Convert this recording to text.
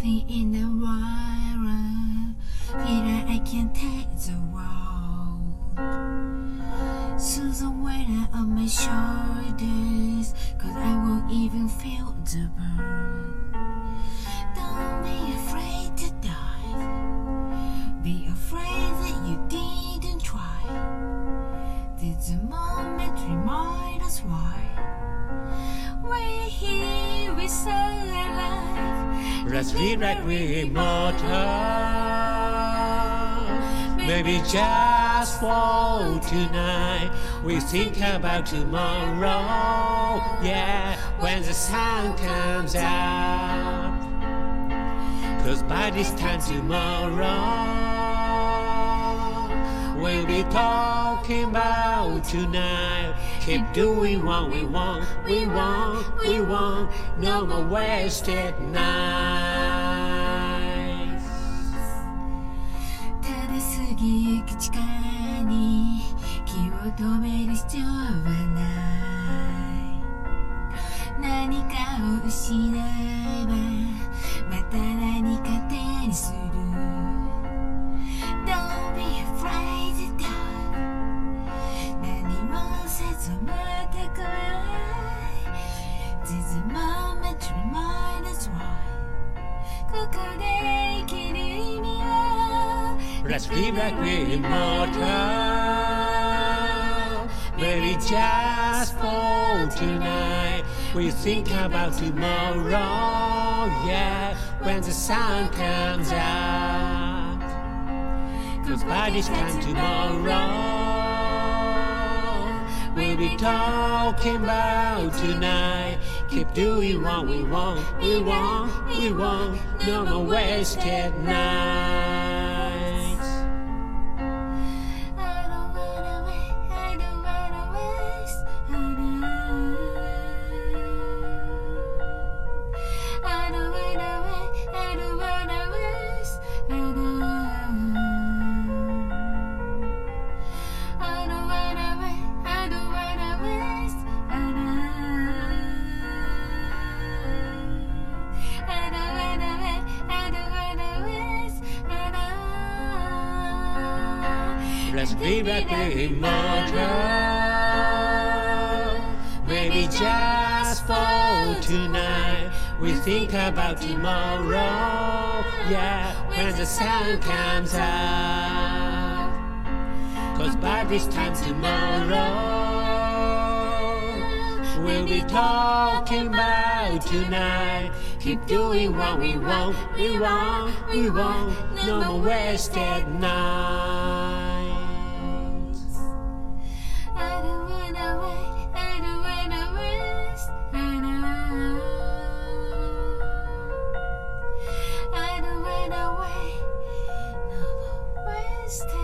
something in the world. Feel I can take the world. So the weight on my shoulders, cause I won't even feel the burn. Don't be afraid Let's be like we're immortal. Maybe just for tonight. We think about tomorrow. Yeah, when the sun comes out. Cause by this time tomorrow, we'll be talking about tonight. Keep doing what we want, we want, we want. No more wasted nights. ただ過ぎゆく力に気を止める必要はない何かを失えばまた Let's be like we're immortal. Maybe just for tonight. We think about tomorrow. Yeah, when the sun comes out. Cause by this time tomorrow, be talking about tonight. Keep doing what we want, we want, we want. No more wasted nights. Let's be like we're. Maybe just for tonight. We think about tomorrow. Yeah, when the sun comes out. Cause by this time tomorrow, we'll be talking about tonight. Keep doing what we want, we want, we want. No more wasted nights. して。